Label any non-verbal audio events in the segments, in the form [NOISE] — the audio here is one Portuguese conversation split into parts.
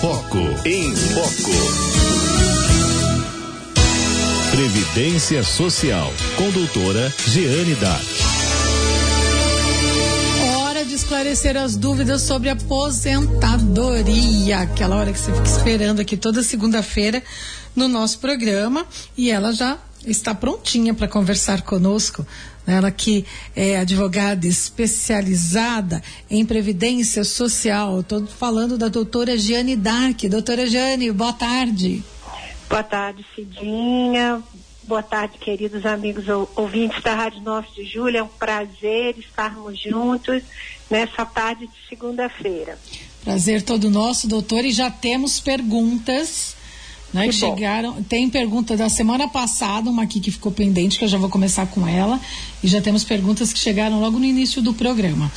Foco. Em Foco. Previdência Social. Com doutora Jeane de esclarecer as dúvidas sobre aposentadoria. Aquela hora que você fica esperando aqui toda segunda-feira no nosso programa. E ela já está prontinha para conversar conosco ela que é advogada especializada em previdência social. Estou falando da doutora Jane Dark. Doutora Jane, boa tarde. Boa tarde, Cidinha. Boa tarde, queridos amigos ouvintes da Rádio 9 de Julho. É um prazer estarmos juntos nessa tarde de segunda-feira. Prazer todo nosso, doutor. E já temos perguntas né, que, que chegaram. Tem pergunta da semana passada, uma aqui que ficou pendente, que eu já vou começar com ela. E já temos perguntas que chegaram logo no início do programa.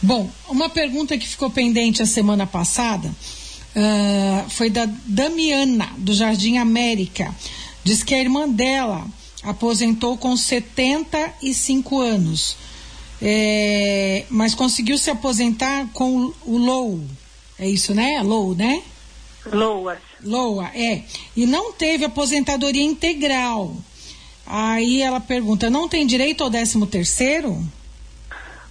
Bom, uma pergunta que ficou pendente a semana passada uh, foi da Damiana, do Jardim América. Diz que a irmã dela aposentou com 75 anos, é, mas conseguiu se aposentar com o LOU. É isso, né? LOU, né? LOA. LOA, é. E não teve aposentadoria integral. Aí ela pergunta, não tem direito ao 13 terceiro?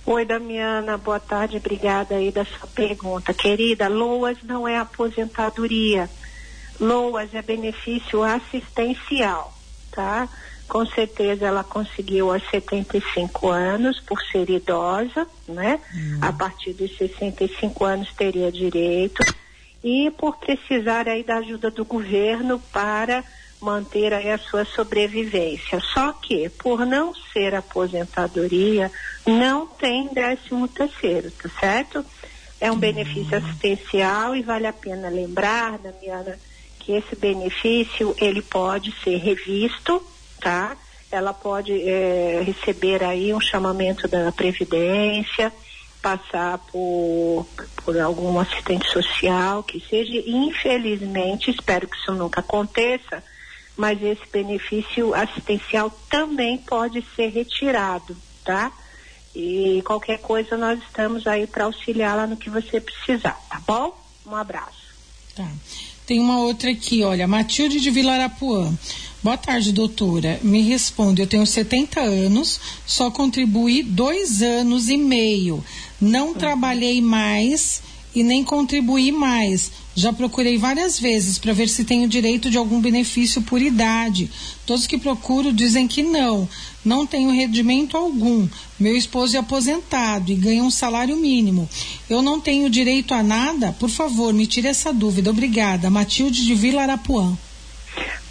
Oi, Damiana, boa tarde, obrigada aí da sua pergunta. Querida, LOAS não é aposentadoria. LOAS é benefício assistencial, tá? Com certeza ela conseguiu aos 75 anos, por ser idosa, né? Hum. A partir dos 65 anos teria direito e por precisar aí da ajuda do governo para manter aí a sua sobrevivência. Só que, por não ser aposentadoria, não tem décimo terceiro, tá certo? É um benefício assistencial e vale a pena lembrar, Damiana, que esse benefício ele pode ser revisto, tá? Ela pode é, receber aí um chamamento da Previdência, passar por, por algum assistente social, que seja, infelizmente, espero que isso nunca aconteça, mas esse benefício assistencial também pode ser retirado, tá? E qualquer coisa nós estamos aí para auxiliá-la no que você precisar, tá bom? Um abraço. Tá. Tem uma outra aqui, olha, Matilde de Vilarapuã. Boa tarde, doutora. Me responde, eu tenho 70 anos, só contribuí dois anos e meio. Não trabalhei mais e nem contribuí mais. Já procurei várias vezes para ver se tenho direito de algum benefício por idade. Todos que procuro dizem que não. Não tenho rendimento algum. Meu esposo é aposentado e ganha um salário mínimo. Eu não tenho direito a nada? Por favor, me tire essa dúvida. Obrigada. Matilde de Vila Arapuã.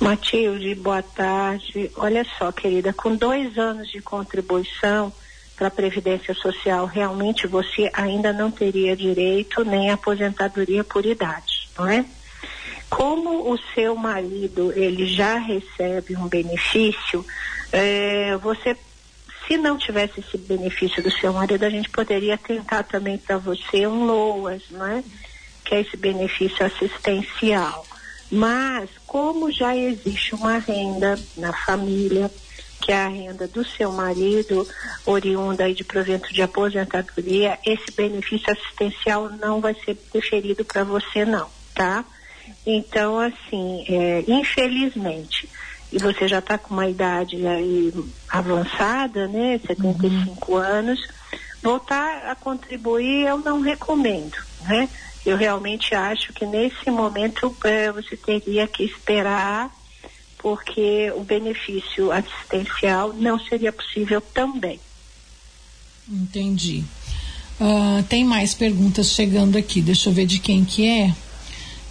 Matilde, boa tarde. Olha só, querida, com dois anos de contribuição para a Previdência Social, realmente você ainda não teria direito nem aposentadoria por idade, não é? Como o seu marido ele já recebe um benefício, é, você, se não tivesse esse benefício do seu marido, a gente poderia tentar também para você um LOAS, não é? Que é esse benefício assistencial. Mas, como já existe uma renda na família, que é a renda do seu marido, oriunda aí de provento de aposentadoria, esse benefício assistencial não vai ser deferido para você não, tá? Então, assim, é, infelizmente, e você já está com uma idade aí avançada, né, 75 uhum. anos, voltar a contribuir eu não recomendo, né? Eu realmente acho que nesse momento é, você teria que esperar porque o benefício assistencial não seria possível também. Entendi. Uh, tem mais perguntas chegando aqui. Deixa eu ver de quem que é.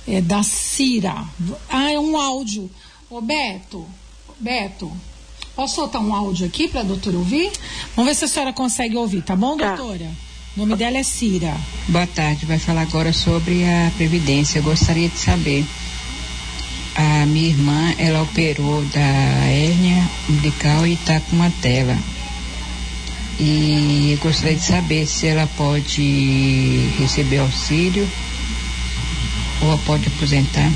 É da Cira. Ah, é um áudio. Ô Beto, Beto, posso soltar um áudio aqui para a doutora ouvir? Vamos ver se a senhora consegue ouvir, tá bom, tá. doutora? O nome dela é Cira. Boa tarde, vai falar agora sobre a Previdência. Eu gostaria de saber a minha irmã, ela operou da hérnia umbilical e está com uma tela. E eu gostaria de saber se ela pode receber auxílio ou pode aposentar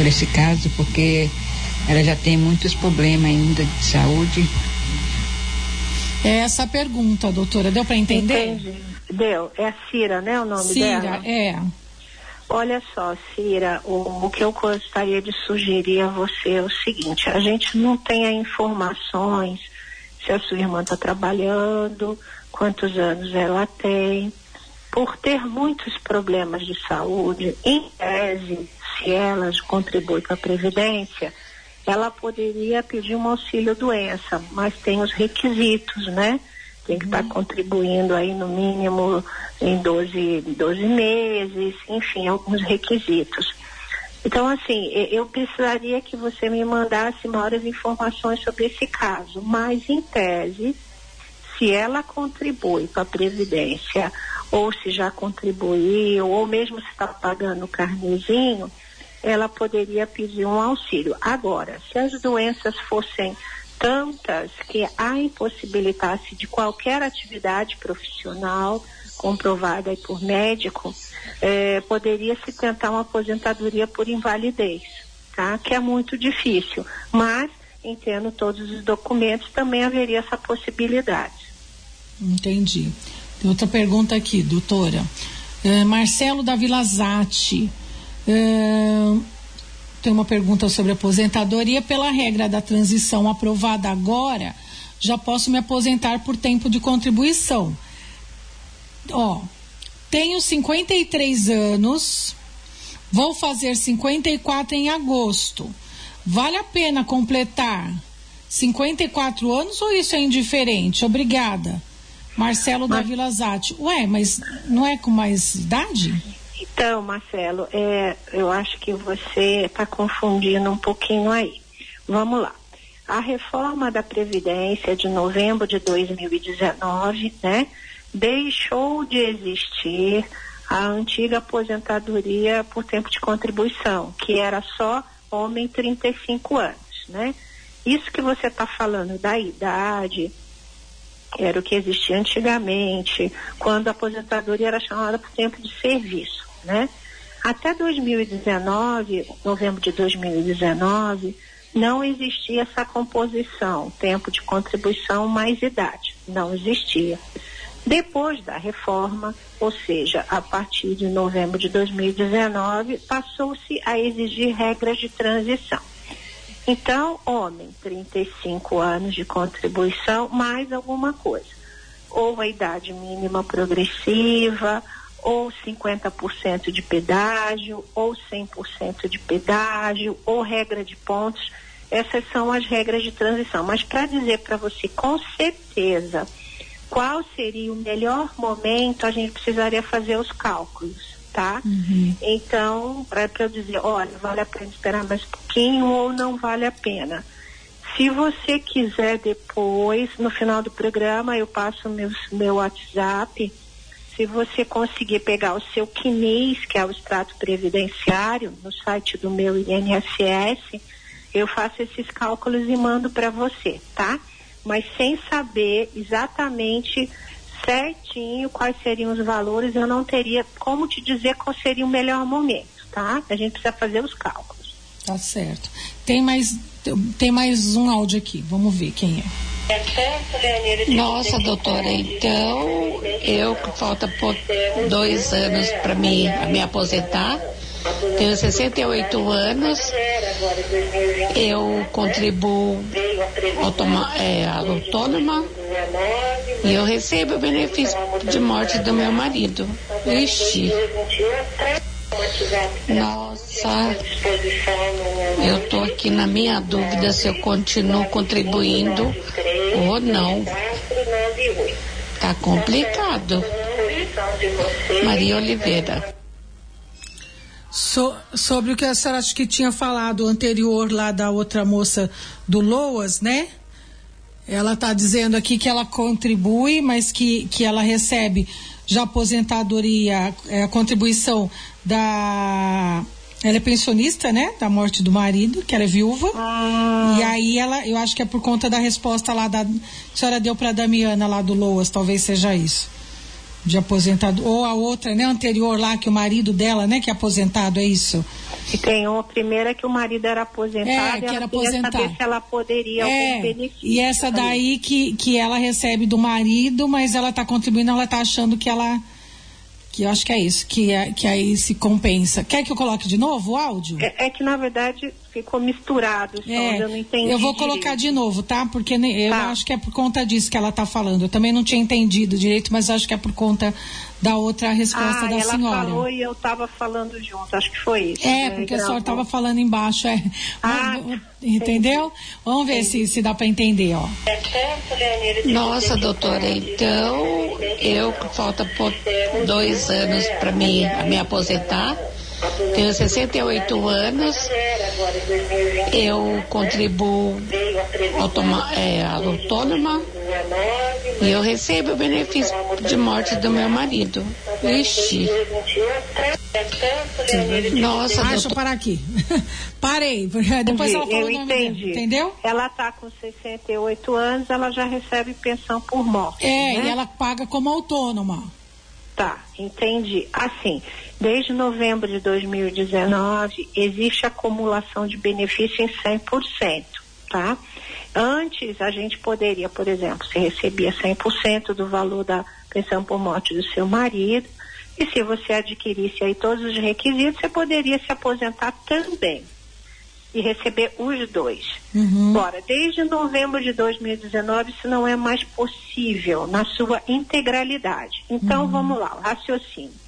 por esse caso, porque ela já tem muitos problemas ainda de saúde. É essa a pergunta, doutora. Deu para entender? Entendi. Deu. É a Cira, né? O nome Cira, dela? é. Olha só, Cira, o, o, que eu gostaria de sugerir a você é o seguinte: a gente não tem informações se a sua irmã está trabalhando, quantos anos ela tem. Por ter muitos problemas de saúde, em tese, se ela contribui para a Previdência, ela poderia pedir um auxílio doença, mas tem os requisitos, né? Tem que estar tá contribuindo aí no mínimo em 12, 12 meses, enfim, alguns requisitos. Então, assim, eu precisaria que você me mandasse maiores informações sobre esse caso, mas em tese, se ela contribui para a Previdência, ou se já contribuiu, ou mesmo se está pagando o carnezinho, ela poderia pedir um auxílio. Agora, se as doenças fossem tantas que a impossibilitasse de qualquer atividade profissional comprovada por médico, eh, poderia se tentar uma aposentadoria por invalidez, tá? Que é muito difícil, mas entendo todos os documentos também haveria essa possibilidade. Entendi. Tem outra pergunta aqui, doutora. Eh, Marcelo da Vila Zatti. Tem uma pergunta sobre aposentadoria. Pela regra da transição aprovada agora, já posso me aposentar por tempo de contribuição. Ó, tenho 53 anos, vou fazer 54 em agosto. Vale a pena completar 54 anos ou isso é indiferente? Obrigada. Marcelo mas... da Vila Zate. Ué, mas não é com mais idade? Então, Marcelo, é, eu acho que você está confundindo um pouquinho aí. Vamos lá. A reforma da Previdência de novembro de 2019, né, deixou de existir a antiga aposentadoria por tempo de contribuição, que era só homem 35 anos, né? Isso que você está falando da idade, era o que existia antigamente, quando a aposentadoria era chamada por tempo de serviço, né? Até 2019, novembro de 2019, não existia essa composição, tempo de contribuição mais idade, não existia. Depois da reforma, ou seja, a partir de novembro de 2019, passou-se a exigir regras de transição. Então, homem, 35 anos de contribuição, mais alguma coisa. Ou a idade mínima progressiva, ou 50% de pedágio, ou 100% de pedágio, ou regra de pontos. Essas são as regras de transição. Mas para dizer para você com certeza qual seria o melhor momento, a gente precisaria fazer os cálculos tá? Uhum. Então, para eu dizer, olha, vale a pena esperar mais um pouquinho ou não vale a pena. Se você quiser depois, no final do programa, eu passo meu, meu WhatsApp. Se você conseguir pegar o seu CNIS, que é o extrato previdenciário, no site do meu INSS, eu faço esses cálculos e mando para você, tá? Mas sem saber exatamente certinho quais seriam os valores, eu não teria como te dizer qual seria o melhor momento, tá? A gente precisa fazer os cálculos. Tá certo. Tem mais, tem mais um áudio aqui, vamos ver quem é. Nossa, doutora, então eu que falta dois anos para mim me aposentar, tenho 68 anos, eu contribuo automa, é, autônoma e eu recebo o benefício de morte do meu marido. Ixi. Nossa, eu tô aqui na minha dúvida se eu continuo contribuindo ou não. Tá complicado. Maria Oliveira. So, sobre o que a senhora acho que tinha falado anterior lá da outra moça do Loas, né? Ela está dizendo aqui que ela contribui, mas que, que ela recebe já aposentadoria, é, a contribuição da. Ela é pensionista, né? Da morte do marido, que ela é viúva. Ah. E aí ela, eu acho que é por conta da resposta lá da. A senhora deu para a Damiana lá do Loas, talvez seja isso de aposentado ou a outra, né, anterior lá que o marido dela, né, que é aposentado, é isso? E tem uma primeira que o marido era aposentado é, que era aposentado. saber se ela poderia é. E essa daí que, que ela recebe do marido, mas ela está contribuindo, ela está achando que ela que eu acho que é isso, que, é, que aí se compensa. Quer que eu coloque de novo o áudio? É, é que, na verdade, ficou misturado, é, eu não entendi. Eu vou direito. colocar de novo, tá? Porque eu tá. acho que é por conta disso que ela está falando. Eu também não tinha entendido direito, mas acho que é por conta da outra resposta ah, da ela senhora. ela falou e eu estava falando junto, acho que foi isso. É, né? porque a senhora estava falando embaixo, é. Ah, entendeu? Vamos ver se, se dá para entender, ó. Nossa, doutora, então eu falta dois anos para mim me aposentar. Tenho 68 anos, eu contribuo automa, é, autônoma e eu recebo o benefício de morte do meu marido. Ixi. Nossa, deixa eu parar aqui. [LAUGHS] Parei, depois ela falou eu entendi. entendeu? Ela está com 68 anos, ela já recebe pensão por morte. É, né? e ela paga como autônoma. Tá, entendi. Assim, desde novembro de 2019, existe acumulação de benefício em 100%, tá? Antes, a gente poderia, por exemplo, se recebia 100% do valor da pensão por morte do seu marido, e se você adquirisse aí todos os requisitos, você poderia se aposentar também e receber os dois. Uhum. Agora, desde novembro de 2019, isso não é mais possível na sua integralidade. Então, Uhum. vamos lá, o raciocínio.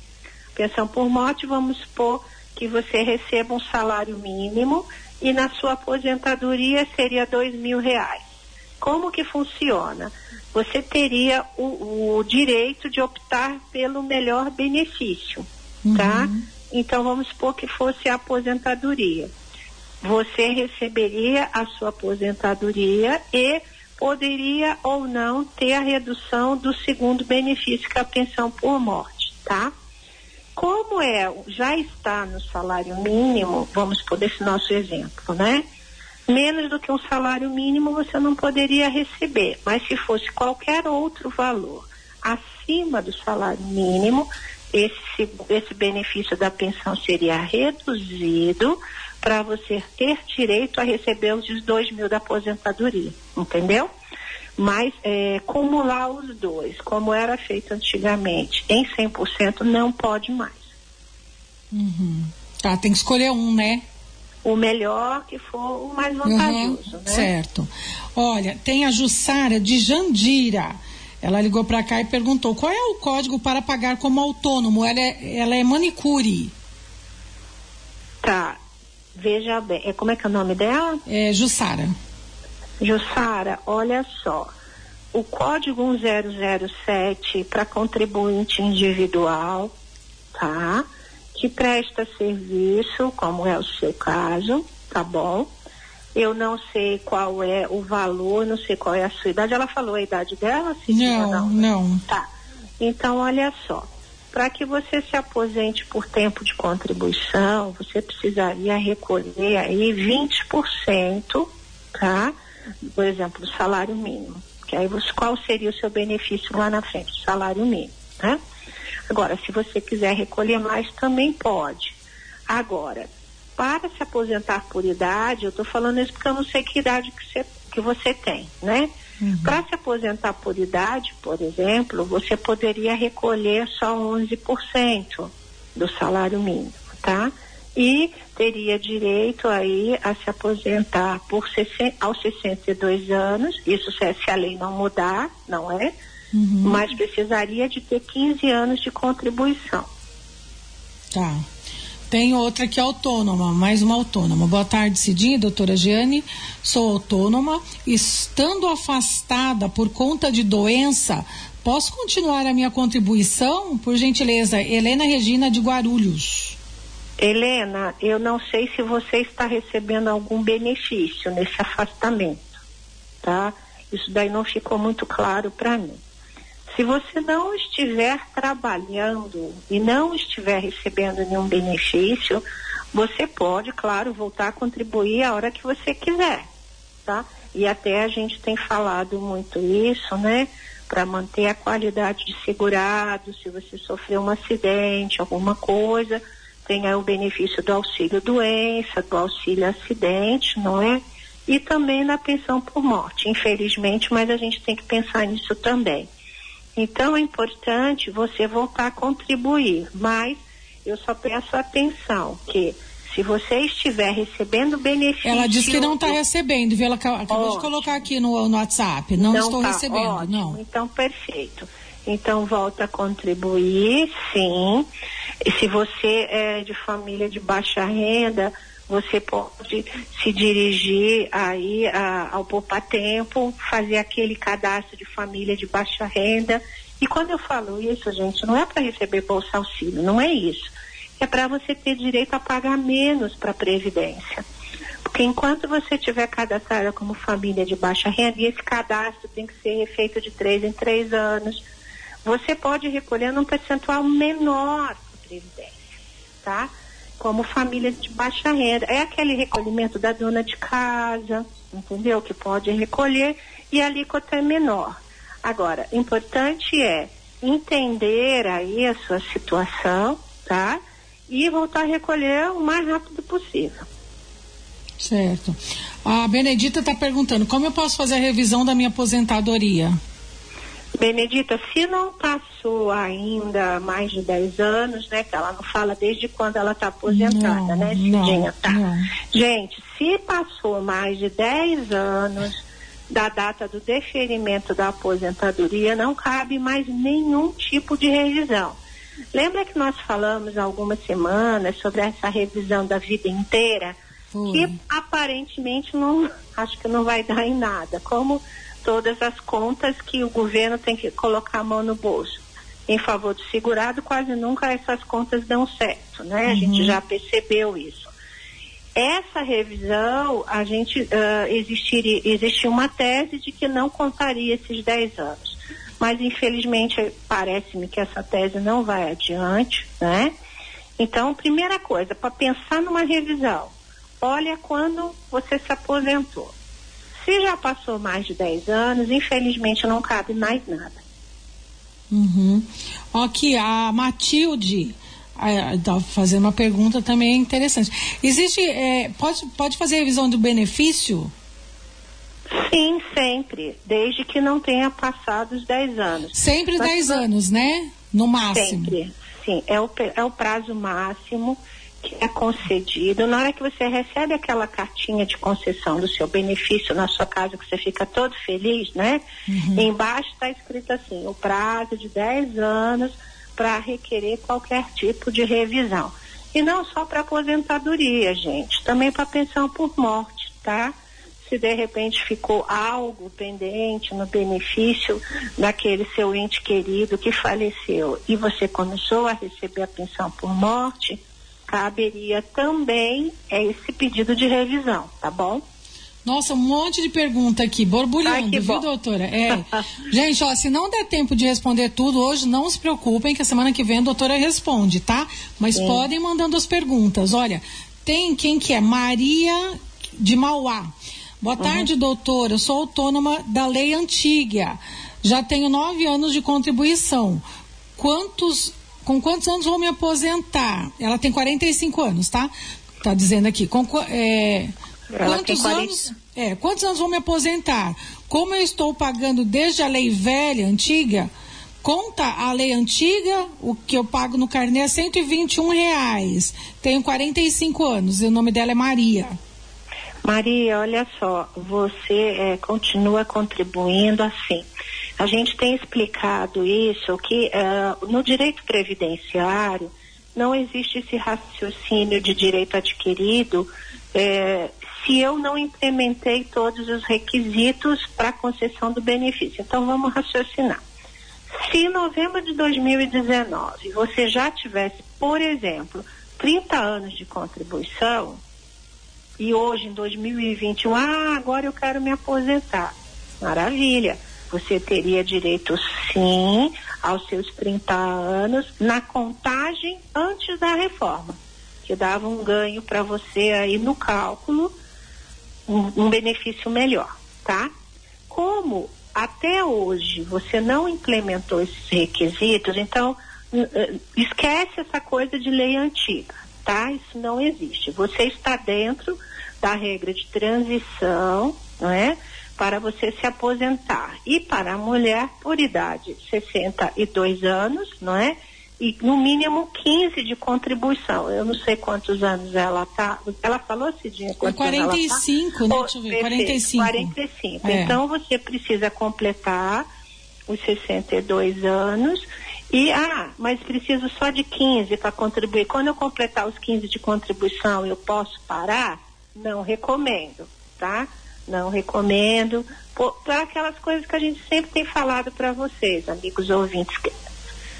Pensão por morte, vamos supor que você receba um salário mínimo e na sua aposentadoria seria dois mil reais. Como que funciona? Você teria o, o direito de optar pelo melhor benefício, tá? Então, vamos supor que fosse a aposentadoria você receberia a sua aposentadoria e poderia ou não ter a redução do segundo benefício, que é a pensão por morte, tá? Como é, já está no salário mínimo, vamos por esse nosso exemplo, né? Menos do que um salário mínimo você não poderia receber, mas se fosse qualquer outro valor acima do salário mínimo, esse, esse benefício da pensão seria reduzido para você ter direito a receber os dois mil da aposentadoria, entendeu? Mas é, acumular os dois, como era feito antigamente, em 100%, não pode mais. Uhum. Tá, tem que escolher um, né? O melhor que for o mais vantajoso, uhum, né? Certo. Olha, tem a Jussara de Jandira. Ela ligou para cá e perguntou qual é o código para pagar como autônomo. Ela é, ela é manicure. Tá. Veja bem, é, como é que é o nome dela? É Jussara. Jussara, olha só. O código 1007 para contribuinte individual, tá? Que presta serviço, como é o seu caso, tá bom? Eu não sei qual é o valor, não sei qual é a sua idade. Ela falou a idade dela? Não, não, não. Tá. Então, olha só. Para que você se aposente por tempo de contribuição, você precisaria recolher aí 20%, tá? Por exemplo, do salário mínimo. Que aí você, qual seria o seu benefício lá na frente? O salário mínimo, né? Agora, se você quiser recolher mais, também pode. Agora, para se aposentar por idade, eu estou falando isso porque eu não sei que idade que você, que você tem, né? Uhum. Para se aposentar por idade, por exemplo, você poderia recolher só 11% do salário mínimo, tá? E teria direito aí a se aposentar por 60, aos 62 anos, isso se, se a lei não mudar, não é? Uhum. Mas precisaria de ter 15 anos de contribuição. Tá. Tem outra que é autônoma, mais uma autônoma. Boa tarde, Cidinha, doutora Giane. Sou autônoma. Estando afastada por conta de doença, posso continuar a minha contribuição? Por gentileza, Helena Regina de Guarulhos. Helena, eu não sei se você está recebendo algum benefício nesse afastamento, tá? Isso daí não ficou muito claro para mim. Se você não estiver trabalhando e não estiver recebendo nenhum benefício, você pode, claro, voltar a contribuir a hora que você quiser, tá? E até a gente tem falado muito isso, né? Para manter a qualidade de segurado, se você sofreu um acidente, alguma coisa, tem o benefício do auxílio doença, do auxílio acidente, não é? E também na pensão por morte, infelizmente, mas a gente tem que pensar nisso também. Então é importante você voltar a contribuir, mas eu só peço atenção que se você estiver recebendo benefício. Ela disse que não está recebendo, viu? Ela acabou ótimo. de colocar aqui no, no WhatsApp. Não, não estou tá, recebendo, ótimo. não. Então, perfeito. Então, volta a contribuir, sim. E se você é de família de baixa renda, você pode se dirigir aí a, ao Poupa Tempo, fazer aquele cadastro de família de baixa renda. E quando eu falo isso, gente, não é para receber bolsa auxílio, não é isso é para você ter direito a pagar menos para a Previdência. Porque enquanto você tiver cadastrada como família de baixa renda, e esse cadastro tem que ser feito de três em três anos, você pode recolher num percentual menor para Previdência, tá? Como família de baixa renda. É aquele recolhimento da dona de casa, entendeu? Que pode recolher e a alíquota é menor. Agora, importante é entender aí a sua situação, tá? e voltar a recolher o mais rápido possível. Certo. A Benedita está perguntando como eu posso fazer a revisão da minha aposentadoria? Benedita, se não passou ainda mais de 10 anos, né? Que ela não fala desde quando ela está aposentada, não, né, Cidinha? Tá. Gente, se passou mais de 10 anos da data do deferimento da aposentadoria, não cabe mais nenhum tipo de revisão. Lembra que nós falamos algumas semanas sobre essa revisão da vida inteira? Que aparentemente não, [LAUGHS] acho que não vai dar em nada. Como todas as contas que o governo tem que colocar a mão no bolso em favor do segurado, quase nunca essas contas dão certo, né? Uhum. A gente uhum. já percebeu isso. Essa revisão, a gente uh, existiria, existia uma tese de que não contaria esses 10 anos mas infelizmente parece-me que essa tese não vai adiante, né? Então, primeira coisa, para pensar numa revisão, olha quando você se aposentou. Se já passou mais de 10 anos, infelizmente não cabe mais nada. Uhum. Aqui, a Matilde está fazendo uma pergunta também interessante. Existe, é, pode, pode fazer revisão do benefício? Sim, sempre, desde que não tenha passado os 10 anos. Sempre 10 anos, né? No máximo. Sempre, sim. É o, é o prazo máximo que é concedido. Na hora que você recebe aquela cartinha de concessão do seu benefício na sua casa, que você fica todo feliz, né? Uhum. Embaixo está escrito assim: o prazo de 10 anos para requerer qualquer tipo de revisão. E não só para aposentadoria, gente, também para pensão por morte, tá? se de repente ficou algo pendente no benefício daquele seu ente querido que faleceu e você começou a receber a pensão por morte, caberia também esse pedido de revisão, tá bom? Nossa, um monte de pergunta aqui, borbulhando, Ai, viu, doutora? É. [LAUGHS] Gente, ó, se não der tempo de responder tudo hoje, não se preocupem, que a semana que vem a doutora responde, tá? Mas Sim. podem mandando as perguntas. Olha, tem quem que é? Maria de Mauá. Boa tarde, uhum. doutora. Eu sou autônoma da lei antiga. Já tenho nove anos de contribuição. Quantos, com quantos anos vou me aposentar? Ela tem 45 anos, tá? Tá dizendo aqui. Com, é, quantos anos? É, quantos anos vou me aposentar? Como eu estou pagando desde a lei velha, antiga, conta a lei antiga, o que eu pago no carnê é 121 reais. Tenho 45 anos e o nome dela é Maria. Maria, olha só, você é, continua contribuindo assim. A gente tem explicado isso que uh, no direito previdenciário não existe esse raciocínio de direito adquirido é, se eu não implementei todos os requisitos para concessão do benefício. Então vamos raciocinar. Se em novembro de 2019 você já tivesse, por exemplo, 30 anos de contribuição, e hoje, em 2021, ah, agora eu quero me aposentar. Maravilha. Você teria direito, sim, aos seus 30 anos, na contagem antes da reforma, que dava um ganho para você aí no cálculo, um, um benefício melhor, tá? Como até hoje você não implementou esses requisitos, então esquece essa coisa de lei antiga tá? Isso não existe. Você está dentro da regra de transição, não é? Para você se aposentar. E para a mulher, por idade, 62 anos, não é? E no mínimo 15 de contribuição. Eu não sei quantos anos ela está. Ela falou, Cidinha, quantos 45, anos ela tá? né? Deixa eu ver, 45. 45. É. Então você precisa completar os 62 anos. E, ah, mas preciso só de 15 para contribuir. Quando eu completar os 15 de contribuição, eu posso parar? Não recomendo, tá? Não recomendo. Para aquelas coisas que a gente sempre tem falado para vocês, amigos ouvintes.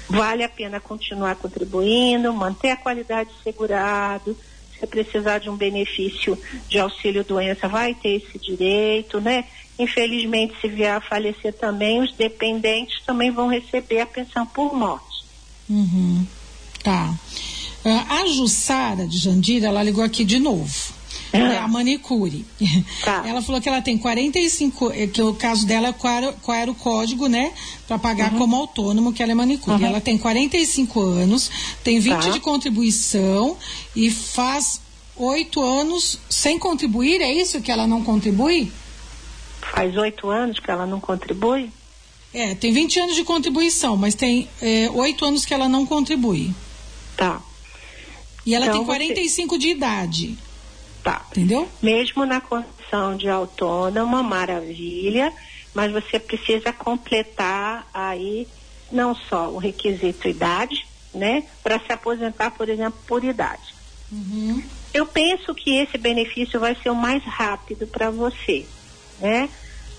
Vale a pena continuar contribuindo, manter a qualidade segurado. Se precisar de um benefício de auxílio doença, vai ter esse direito, né? Infelizmente, se vier a falecer também, os dependentes também vão receber a pensão por morte. Uhum. Tá. Uh, a Jussara de Jandira, ela ligou aqui de novo. É a manicure. Tá. Ela falou que ela tem 45, eh, que o caso dela, qual era, qual era o código, né? Para pagar uhum. como autônomo, que ela é manicure. Uhum. Ela tem 45 anos, tem 20 tá. de contribuição e faz oito anos sem contribuir, é isso que ela não contribui? Faz oito anos que ela não contribui? É, tem 20 anos de contribuição, mas tem é, oito anos que ela não contribui. Tá. E ela então, tem 45 você... de idade. Tá. Entendeu? Mesmo na condição de autônoma, maravilha, mas você precisa completar aí não só o requisito idade, né, para se aposentar, por exemplo, por idade. Uhum. Eu penso que esse benefício vai ser o mais rápido para você, né?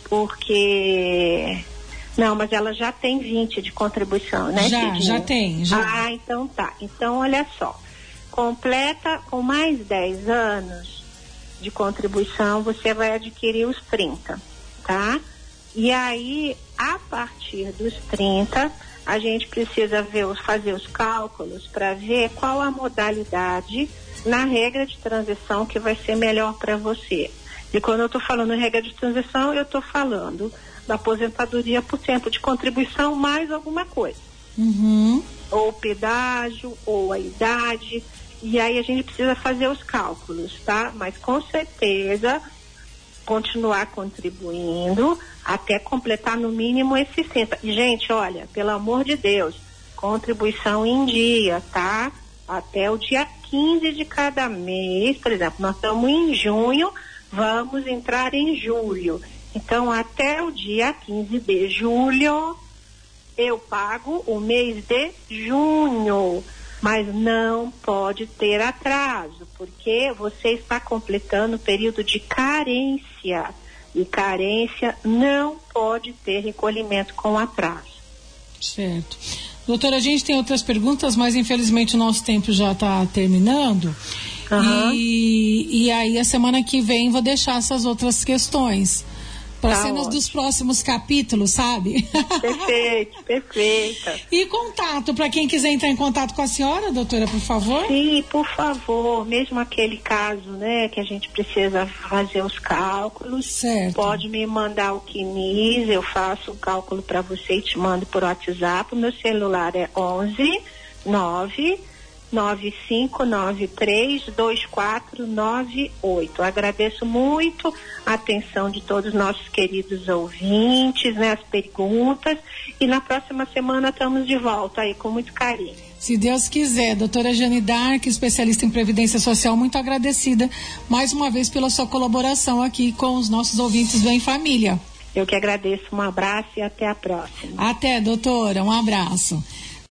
porque. Não, mas ela já tem 20 de contribuição, né? Já, Cidinha? já tem. Já. Ah, então tá. Então, olha só. Completa com mais 10 anos de contribuição, você vai adquirir os 30, tá? E aí, a partir dos 30, a gente precisa ver, fazer os cálculos para ver qual a modalidade na regra de transição que vai ser melhor para você. E quando eu estou falando em regra de transição, eu estou falando da aposentadoria por tempo de contribuição mais alguma coisa. Uhum. Ou pedágio, ou a idade. E aí a gente precisa fazer os cálculos, tá? Mas com certeza continuar contribuindo até completar no mínimo esse 60. E, gente, olha, pelo amor de Deus, contribuição em dia, tá? Até o dia 15 de cada mês, por exemplo, nós estamos em junho, vamos entrar em julho. Então, até o dia 15 de julho, eu pago o mês de junho. Mas não pode ter atraso, porque você está completando o período de carência. E carência não pode ter recolhimento com atraso. Certo. Doutora, a gente tem outras perguntas, mas infelizmente o nosso tempo já está terminando. Uhum. E, e aí a semana que vem vou deixar essas outras questões para tá cenas ótimo. dos próximos capítulos, sabe? Perfeito, perfeita. E contato, para quem quiser entrar em contato com a senhora, doutora, por favor? Sim, por favor. Mesmo aquele caso, né, que a gente precisa fazer os cálculos. Certo. Pode me mandar o QNIS, eu faço o cálculo para você e te mando por WhatsApp. O meu celular é 11 9 95932498. Agradeço muito a atenção de todos os nossos queridos ouvintes, né, as perguntas e na próxima semana estamos de volta aí com muito carinho. Se Deus quiser, doutora Jane Dark, especialista em Previdência Social, muito agradecida mais uma vez pela sua colaboração aqui com os nossos ouvintes do Em Família. Eu que agradeço, um abraço e até a próxima. Até, doutora, um abraço.